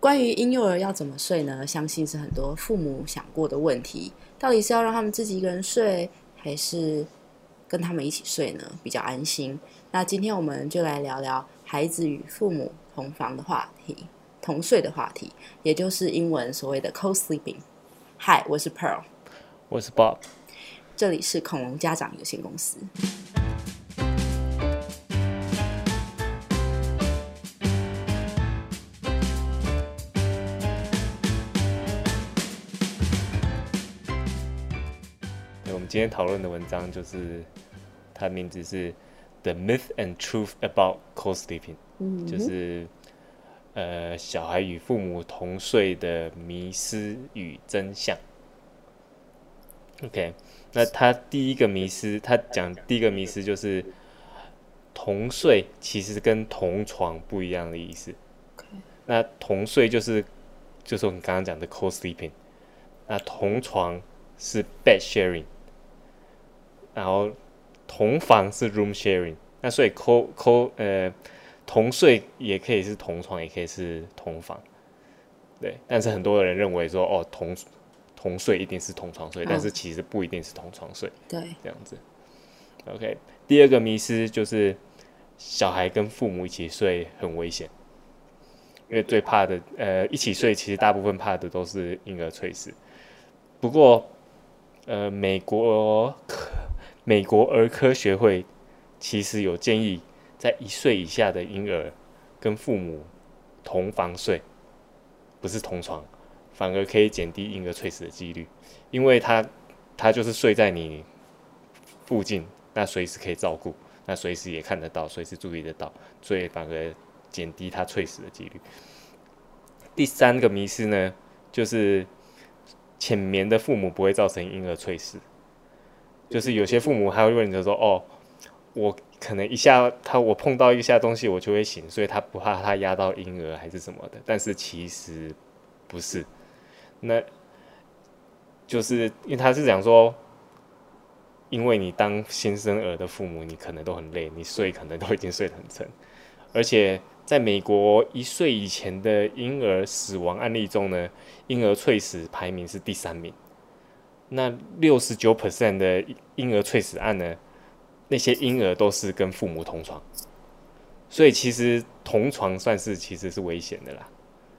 关于婴幼儿要怎么睡呢？相信是很多父母想过的问题。到底是要让他们自己一个人睡，还是跟他们一起睡呢？比较安心。那今天我们就来聊聊孩子与父母同房的话题，同睡的话题，也就是英文所谓的 co-sleeping。Hi，，我是 Pearl，我是 Bob，这里是恐龙家长有限公司。今天讨论的文章就是，它名字是《The Myth and Truth About Co-Sleeping》，就是呃小孩与父母同睡的迷失与真相。OK，那他第一个迷失，他讲第一个迷失就是同睡其实跟同床不一样的意思。那同睡就是就是我们刚刚讲的 Co-Sleeping，那同床是 Bed Sharing。然后同房是 room sharing，那所以 co co 呃同睡也可以是同床，也可以是同房，对。但是很多人认为说哦同同睡一定是同床睡，但是其实不一定是同床睡，对，这样子。OK，第二个迷思就是小孩跟父母一起睡很危险，因为最怕的呃一起睡，其实大部分怕的都是婴儿猝死。不过呃美国。美国儿科学会其实有建议，在一岁以下的婴儿跟父母同房睡，不是同床，反而可以减低婴儿猝死的几率，因为他他就是睡在你附近，那随时可以照顾，那随时也看得到，随时注意得到，所以反而减低他猝死的几率。第三个迷思呢，就是浅眠的父母不会造成婴儿猝死。就是有些父母还会问你说：“哦，我可能一下他我碰到一下东西我就会醒，所以他不怕他压到婴儿还是什么的。”但是其实不是，那就是因为他是讲说，因为你当新生儿的父母，你可能都很累，你睡可能都已经睡得很沉，而且在美国一岁以前的婴儿死亡案例中呢，婴儿猝死排名是第三名。那六十九 percent 的婴儿猝死案呢？那些婴儿都是跟父母同床，所以其实同床算是其实是危险的啦。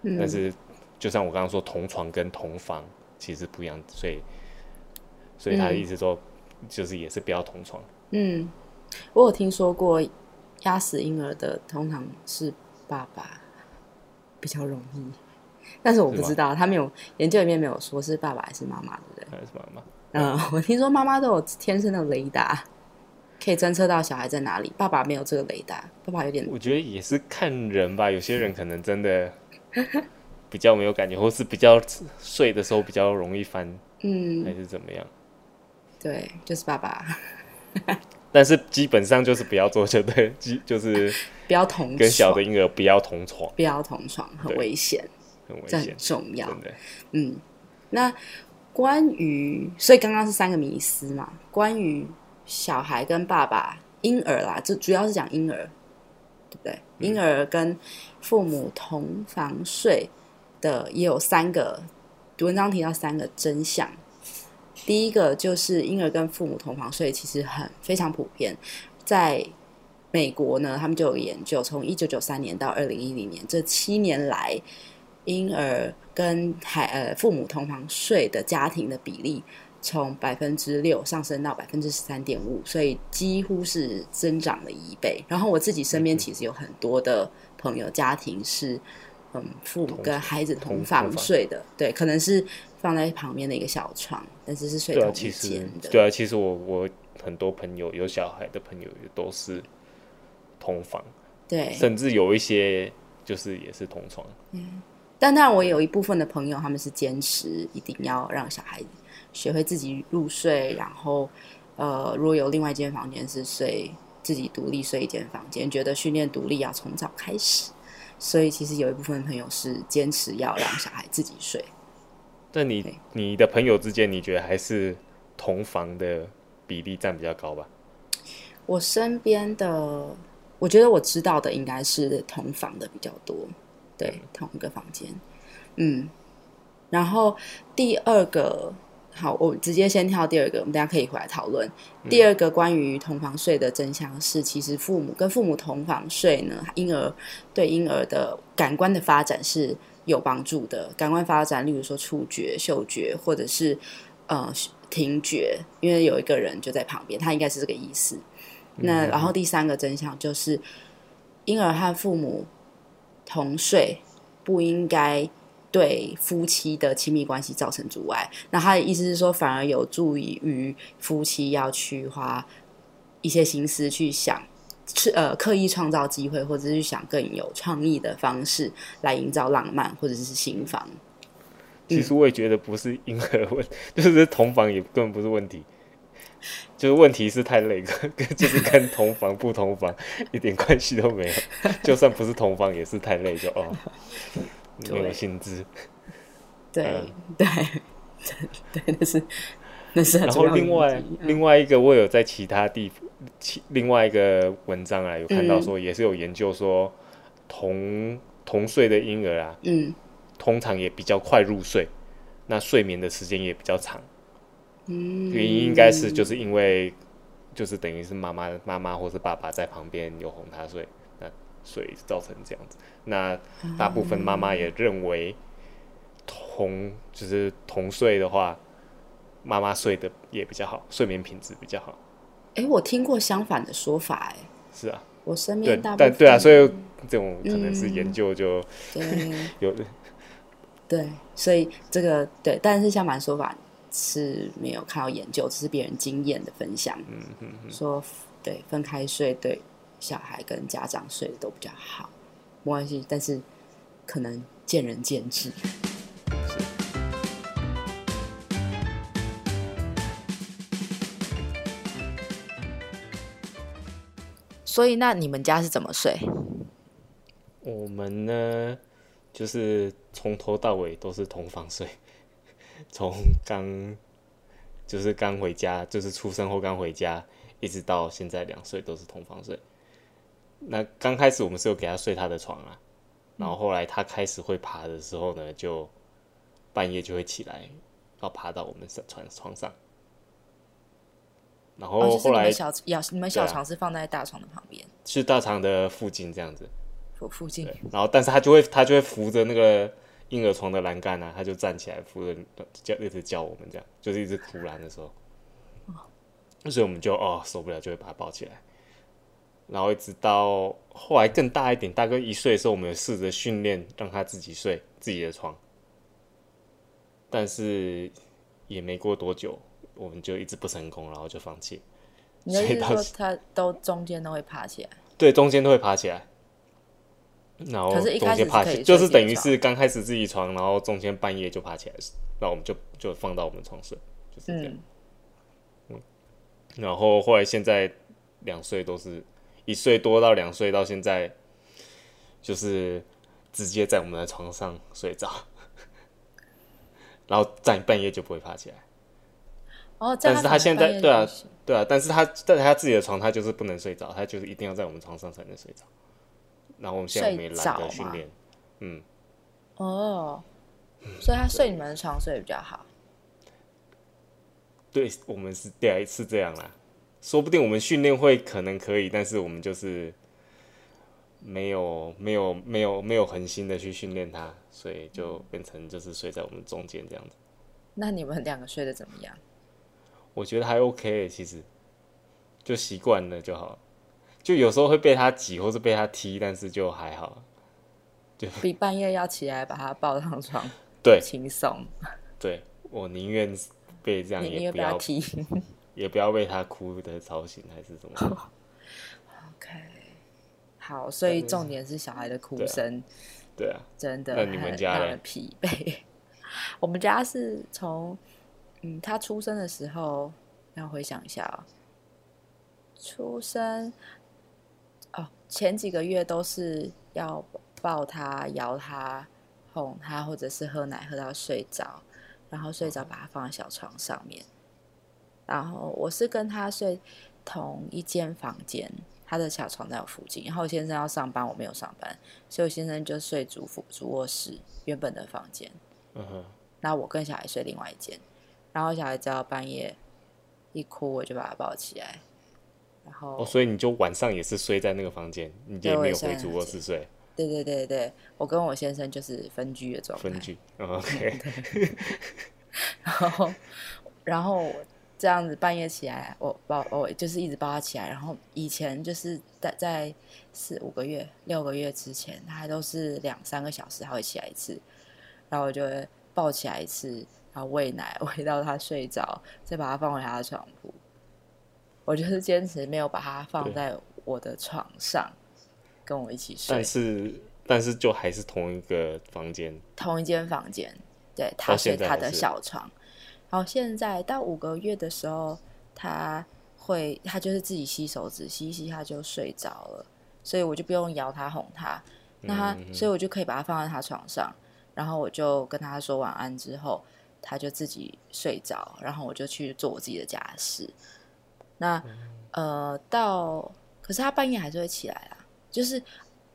嗯。但是就像我刚刚说，同床跟同房其实不一样，所以所以他的意思说，就是也是不要同床。嗯，我有听说过压死婴儿的通常是爸爸比较容易。但是我不知道，他没有研究里面没有说是爸爸还是妈妈，对不对？还是妈妈？嗯，我听说妈妈都有天生的雷达，可以侦测到小孩在哪里。爸爸没有这个雷达，爸爸有点……我觉得也是看人吧，有些人可能真的比较没有感觉，或是比较睡的时候比较容易翻，嗯，还是怎么样？对，就是爸爸。但是基本上就是不要做，就对，就是不要同跟小的婴儿不要同床，不要同床，很危险。这很重要，嗯，那关于，所以刚刚是三个迷思嘛，关于小孩跟爸爸、婴儿啦，这主要是讲婴儿，对不对？婴儿跟父母同房睡的也有三个，文章提到三个真相。第一个就是婴儿跟父母同房睡其实很非常普遍，在美国呢，他们就有研究，从一九九三年到二零一零年这七年来。婴儿跟孩呃父母同房睡的家庭的比例，从百分之六上升到百分之十三点五，所以几乎是增长了一倍。然后我自己身边其实有很多的朋友家庭是，嗯，父母跟孩子同房睡的，对，可能是放在旁边的一个小床，但是是睡同一间的。对啊，其实我我很多朋友有小孩的朋友也都是同房，对，甚至有一些就是也是同床，嗯。但当然，我有一部分的朋友，他们是坚持一定要让小孩学会自己入睡，然后，呃，如果有另外一间房间是睡自己独立睡一间房间，觉得训练独立要从早开始，所以其实有一部分朋友是坚持要让小孩自己睡。那你你的朋友之间，你觉得还是同房的比例占比较高吧？我身边的，我觉得我知道的应该是同房的比较多。对，同一个房间。嗯，然后第二个，好，我直接先跳第二个，我们大家可以回来讨论。第二个关于同房睡的真相是，其实父母跟父母同房睡呢，婴儿对婴儿的感官的发展是有帮助的。感官发展，例如说触觉、嗅觉，或者是呃听觉，因为有一个人就在旁边，他应该是这个意思。那然后第三个真相就是，婴儿和父母同睡不应该。对夫妻的亲密关系造成阻碍，那他的意思是说，反而有助于夫妻要去花一些心思去想，去呃刻意创造机会，或者是去想更有创意的方式来营造浪漫，或者是新房。其实我也觉得不是婴儿问，就是同房也根本不是问题，就是问题是太累，跟就是跟同房不同房一点关系都没有，就算不是同房也是太累，就哦。没有薪资，对对对，那是那是。然后另外另外一个，我有在其他地其另外一个文章啊，有看到说，也是有研究说，同同岁的婴儿啊，嗯，通常也比较快入睡，那睡眠的时间也比较长。嗯，原因应该是就是因为就是等于是妈妈妈妈或是爸爸在旁边有哄他睡。那所以造成这样子，那大部分妈妈也认为同就是同睡的话，妈妈睡的也比较好，睡眠品质比较好。哎、欸，我听过相反的说法、欸，哎，是啊，我身边大部分对，啊，所以这种可能是研究就、嗯、有，对，所以这个对，但是相反说法是没有看到研究，只是别人经验的分享，嗯嗯嗯，说对分开睡对。小孩跟家长睡的都比较好，没关系，但是可能见仁见智。所以，那你们家是怎么睡？我们呢，就是从头到尾都是同房睡，从刚就是刚回家，就是出生后刚回家，一直到现在两岁都是同房睡。那刚开始我们是有给他睡他的床啊，然后后来他开始会爬的时候呢，就半夜就会起来，要爬到我们床床上。然后后来小要你们小床是放在大床的旁边，是大床的附近这样子，附附近。然后但是他就会他就会扶着那个婴儿床的栏杆啊，他就站起来扶着叫一直叫我们这样，就是一直哭栏的时候，所以我们就哦受不了，就会把他抱起来。然后一直到后来更大一点，大概一岁的时候，我们有试着训练让他自己睡自己的床，但是也没过多久，我们就一直不成功，然后就放弃。你的意思说他都中间都会爬起来？对，中间都会爬起来。然后中间爬起，就是等于是刚开始自己床，然后中间半夜就爬起来，那我们就就放到我们床上，就是这样。嗯，然后后来现在两岁都是。一岁多到两岁到现在，就是直接在我们的床上睡着，然后在半夜就不会爬起来。哦，但是他现在对啊，对啊，但是他在他自己的床，他就是不能睡着，他就是一定要在我们床上才能睡着。然后我们现在没懒得训练，嗯，哦，所以他睡你们的床睡得比较好。对，我们是第二次这样啦。说不定我们训练会可能可以，但是我们就是没有没有没有没有恒心的去训练他，所以就变成就是睡在我们中间这样子。那你们两个睡得怎么样？我觉得还 OK，其实就习惯了就好。就有时候会被他挤或是被他踢，但是就还好。就 比半夜要起来把他抱上床，对，轻松。对，我宁愿被这样也不要踢。也不要被他哭的吵醒，还是怎么样？OK，好，所以重点是小孩的哭声，对啊，真的。那你们家的？疲惫。我们家是从嗯，他出生的时候，要回想一下啊、喔，出生哦，前几个月都是要抱他、摇他、哄他，或者是喝奶喝到睡着，然后睡着把他放在小床上面。然后我是跟他睡同一间房间，他的小床在我附近，然后我先生要上班，我没有上班，所以我先生就睡主副主卧室原本的房间。嗯哼。那我跟小孩睡另外一间，然后小孩只要半夜一哭，我就把他抱起来。然后哦，所以你就晚上也是睡在那个房间，你也没有回主卧室睡。对对对对，我跟我先生就是分居的状态。分居。OK。然后，然后。这样子半夜起来，我抱我就是一直抱他起来。然后以前就是在在四五个月、六个月之前，他还都是两三个小时他会起来一次，然后我就会抱起来一次，然后喂奶 喂到他睡着，再把他放回他的床铺。我就是坚持没有把它放在我的床上跟我一起睡。但是但是就还是同一个房间，同一间房间，对，他睡他的小床。然后现在到五个月的时候，他会他就是自己吸手指吸一吸，他就睡着了，所以我就不用摇他哄他，那他所以我就可以把他放在他床上，然后我就跟他说晚安之后，他就自己睡着，然后我就去做我自己的家事。那呃到可是他半夜还是会起来啊，就是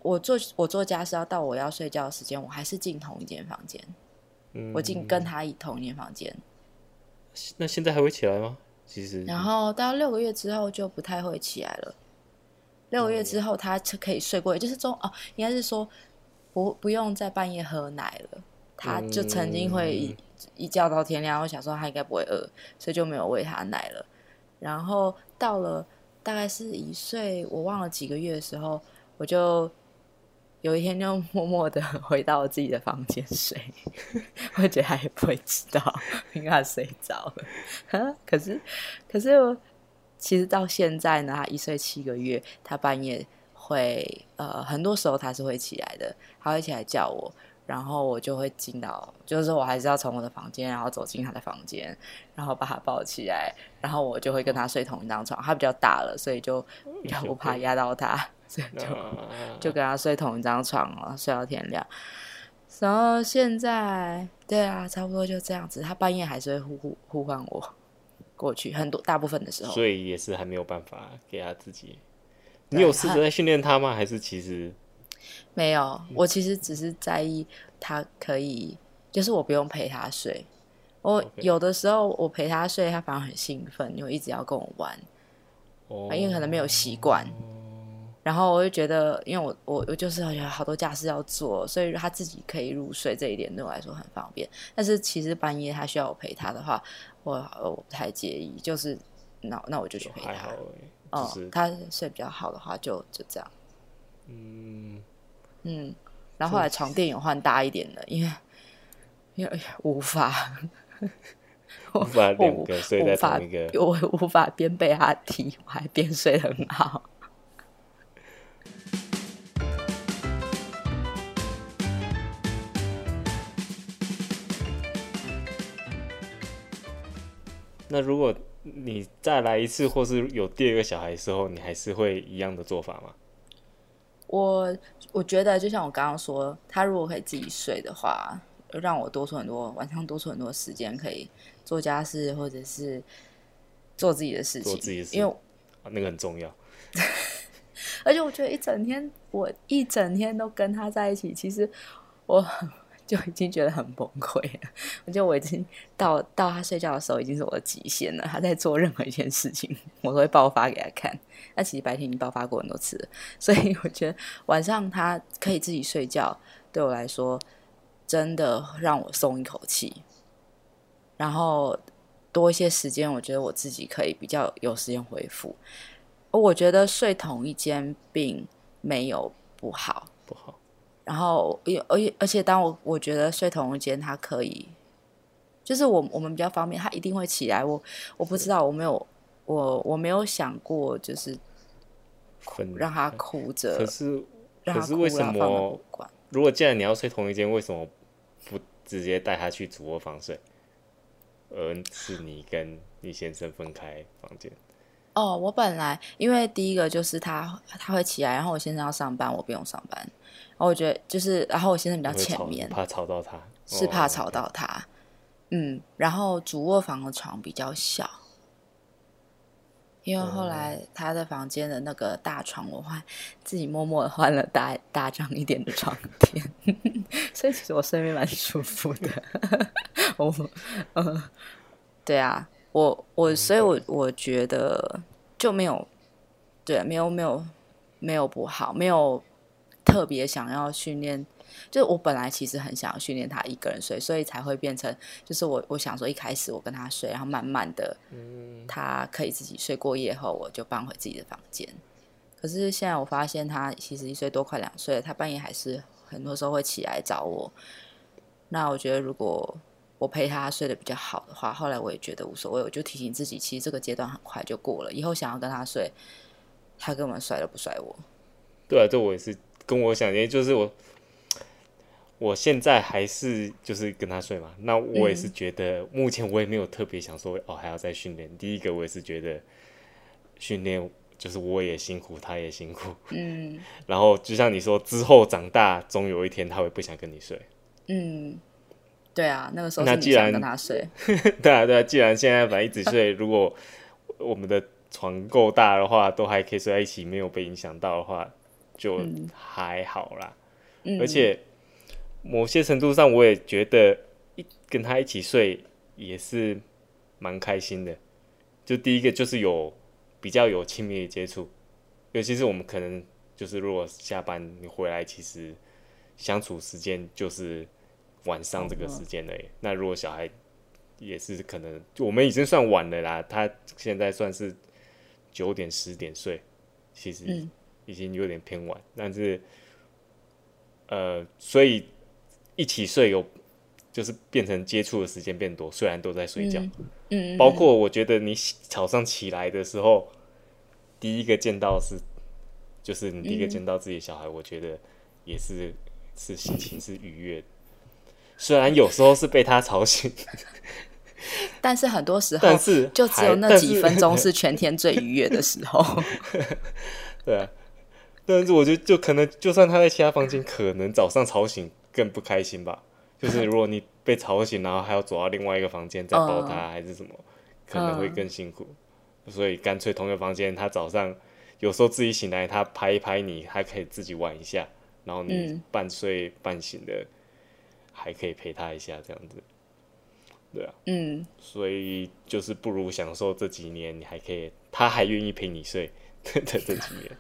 我做我做家事要到我要睡觉的时间，我还是进同一间房间，嗯我进跟他一同一间房间。那现在还会起来吗？其实，然后到六个月之后就不太会起来了。六个月之后，他就可以睡过夜，就是中哦，应该是说不不用在半夜喝奶了。他就曾经会一、嗯、一觉到天亮，我想说他应该不会饿，所以就没有喂他奶了。然后到了大概是一岁，我忘了几个月的时候，我就。有一天就默默的 回到我自己的房间睡，我觉得他也不会知道，因为他睡着了。可是，可是我其实到现在呢，他一岁七个月，他半夜会呃，很多时候他是会起来的，他会起来叫我，然后我就会进到，就是我还是要从我的房间，然后走进他的房间，然后把他抱起来，然后我就会跟他睡同一张床。他比较大了，所以就比较不怕压到他。所以就就跟他睡同一张床了，睡到天亮。然后现在，对啊，差不多就这样子。他半夜还是会呼呼呼唤我过去，很多大部分的时候。所以也是还没有办法给他自己。你有试着在训练他吗？还是其实没有？我其实只是在意他可以，就是我不用陪他睡。我有的时候我陪他睡，他反而很兴奋，因为一直要跟我玩。哦，因为可能没有习惯。然后我就觉得，因为我我我就是有好多家事要做，所以他自己可以入睡这一点对我来说很方便。但是其实半夜他需要我陪他的话，我我不太介意，就是那那我就去陪他。哦、就是，他睡比较好的话就，就就这样。嗯嗯，然后后来床垫有换大一点的，因为因为无法 无法两个睡在同一个，我无法边被他踢，我还边睡得很好。那如果你再来一次，或是有第二个小孩的时候，你还是会一样的做法吗？我我觉得，就像我刚刚说，他如果可以自己睡的话，让我多出很多晚上多出很多时间，可以做家事或者是做自己的事情。做自己的事，因为、啊、那个很重要。而且我觉得一整天，我一整天都跟他在一起，其实我。就已经觉得很崩溃了，我觉得我已经到到他睡觉的时候已经是我的极限了。他在做任何一件事情，我都会爆发给他看。那其实白天已经爆发过很多次，所以我觉得晚上他可以自己睡觉，对我来说真的让我松一口气。然后多一些时间，我觉得我自己可以比较有时间恢复。我觉得睡同一间并没有不好，不好。然后，而且而且，当我我觉得睡同一间，他可以，就是我我们比较方便，他一定会起来。我我不知道，我没有我我没有想过，就是让他哭着。可是可是为什么？如果既然你要睡同一间，为什么不直接带他去主卧房睡，而是你跟你先生分开房间？哦，我本来因为第一个就是他他会起来，然后我先生要上班，我不用上班。然后我觉得就是，然后我现在比较前面，怕吵到他，是怕吵到他。哦、嗯，然后主卧房的床比较小，因为后来他的房间的那个大床，我换自己默默的换了大大张一点的床垫，所以其实我睡眠蛮舒服的。我，嗯，对啊，我我所以我，我我觉得就没有，对，没有没有没有不好，没有特别想要训练。就是我本来其实很想要训练他一个人睡，所以才会变成，就是我我想说一开始我跟他睡，然后慢慢的，他可以自己睡过夜后，我就搬回自己的房间。可是现在我发现他其实一岁多，快两岁了，他半夜还是很多时候会起来找我。那我觉得如果我陪他睡得比较好的话，后来我也觉得无所谓，我就提醒自己，其实这个阶段很快就过了，以后想要跟他睡，他根本甩都不甩我。对啊，这我也是跟我想的，就是我。我现在还是就是跟他睡嘛，那我也是觉得目前我也没有特别想说哦还要再训练。第一个我也是觉得训练就是我也辛苦，他也辛苦，嗯。然后就像你说，之后长大总有一天他会不想跟你睡，嗯，对啊，那个时候是既然跟他睡，对啊对啊。既然现在反正一直睡，如果我们的床够大的话，都还可以睡在一起，没有被影响到的话，就还好啦，嗯、而且。某些程度上，我也觉得一跟他一起睡也是蛮开心的。就第一个就是有比较有亲密的接触，尤其是我们可能就是如果下班你回来，其实相处时间就是晚上这个时间而已。那如果小孩也是可能，我们已经算晚了啦。他现在算是九点十点睡，其实已经有点偏晚。但是呃，所以。一起睡有，就是变成接触的时间变多，虽然都在睡觉，嗯，嗯，包括我觉得你早上起来的时候，第一个见到是，就是你第一个见到自己的小孩，嗯，我觉得也是是心情是愉悦的，虽然有时候是被他吵醒，但是很多时候，是就只有那几分钟 是全天最愉悦的时候，对啊，但是我觉得就可能就算他在其他房间，可能早上吵醒。更不开心吧？就是如果你被吵醒，然后还要走到另外一个房间再抱他，还是什么，可能会更辛苦。所以干脆同一个房间，他早上有时候自己醒来，他拍一拍你，还可以自己玩一下，然后你半睡半醒的，还可以陪他一下，这样子。对啊，嗯，所以就是不如享受这几年，你还可以，他还愿意陪你睡 的这几年。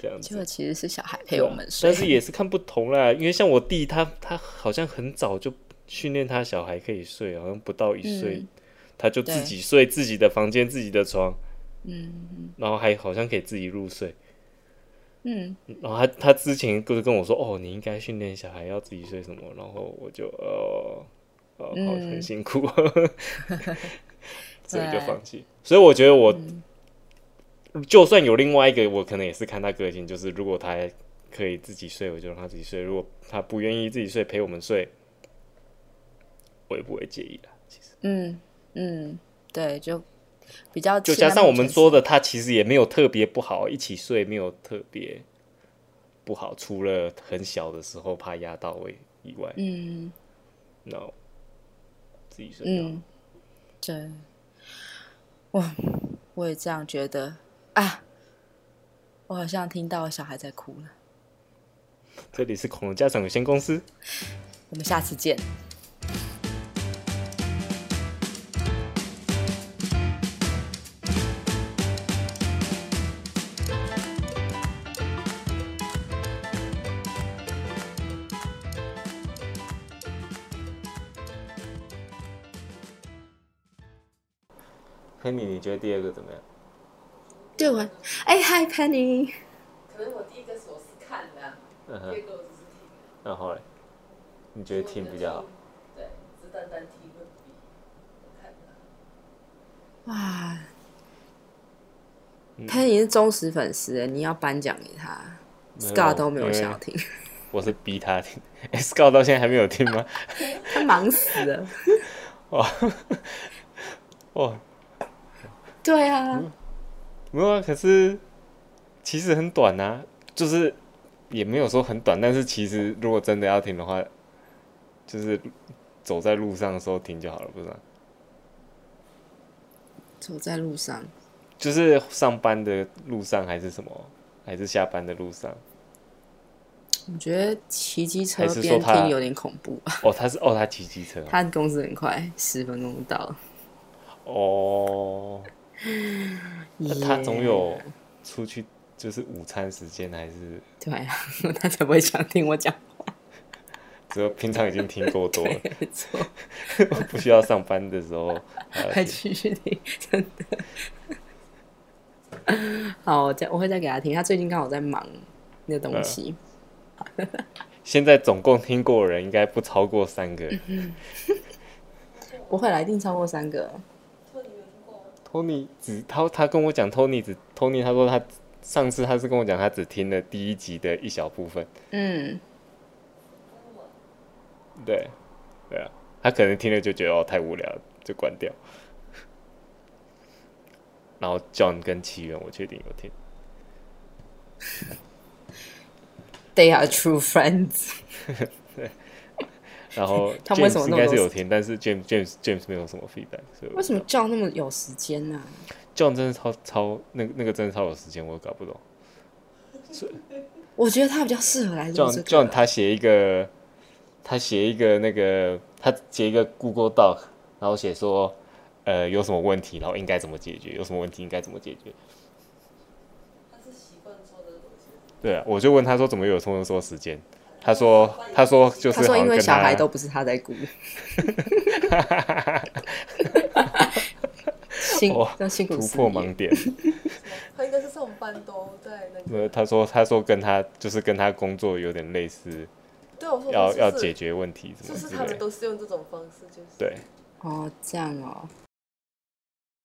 这样子，就其实是小孩陪我们睡，但是也是看不同啦。因为像我弟他，他他好像很早就训练他小孩可以睡，好像不到一岁，嗯，他就自己睡自己的房间、自己的床，嗯，然后还好像可以自己入睡，嗯，然后他他之前就是跟我说，哦，你应该训练小孩要自己睡什么，然后我就呃呃，好很辛苦，所以就放弃。所以我觉得我。嗯就算有另外一个，我可能也是看他个性，就是如果他可以自己睡，我就让他自己睡；如果他不愿意自己睡，陪我们睡，我也不会介意的。其实，嗯嗯，对，就比较就加上我们说的，他其实也没有特别不好，一起睡没有特别不好，除了很小的时候怕压到位以外，嗯，no，自己睡觉，嗯，对，哇，我也这样觉得。啊！我好像听到小孩在哭了。这里是恐龙家长有限公司，我们下次见。觉得第二个怎么样？对我，哎，Hi Penny。可能我第一个是我是看的，第二个我只是听。然后嘞，你觉得听比较好？对，只单单听会比看的。哇，Penny 是忠实粉丝，你要颁奖给他。Scott 都没有想要听，我是逼他听。哎，Scott 到现在还没有听吗？他忙死了。哇 哇，对啊。嗯没有啊，可是其实很短啊，就是也没有说很短，但是其实如果真的要停的话，就是走在路上的时候停就好了，不是吗？走在路上，就是上班的路上还是什么，还是下班的路上？我觉得骑机车边听有点恐怖。哦，他是哦，他骑机车，他公司很快，十分钟就到了。哦，那他总有出去，就是午餐时间还是？对啊，他才不会想听我讲话。只有平常已经听够多了，没错。不需要上班的时候还继续听，真的。好，我再我会再给他听。他最近刚好在忙那个东西。嗯 现在总共听过的人应该不超过三个，不会来，一定超过三个。托尼只他他跟我讲，托尼只托尼他说他上次他是跟我讲，他只听了第一集的一小部分。嗯，对，对啊，他可能听了就觉得哦太无聊，就关掉。然后 John 跟奇缘，我确定有听。They are true friends 对。然后 他们为什么应该是有听，但是 James James James 没有什么 feedback，所以为什么 John 那么有时间呢、啊、？John 真的超超那那个真的超有时间，我搞不懂。我觉得他比较适合来做 John 他写一个，他写一个那个，他写一个 Google Doc，然后写说呃有什么问题，然后应该怎么解决，有什么问题应该怎么解决。对啊，我就问他说怎么有这么多时间？他说他说就是他说因为小孩都不是他在顾，辛辛苦突破盲点。他应该是上班都在那个。他说他说跟他就是跟他工作有点类似。对，我说要要解决问题，就是他们都是用这种方式，就是对。哦，这样哦。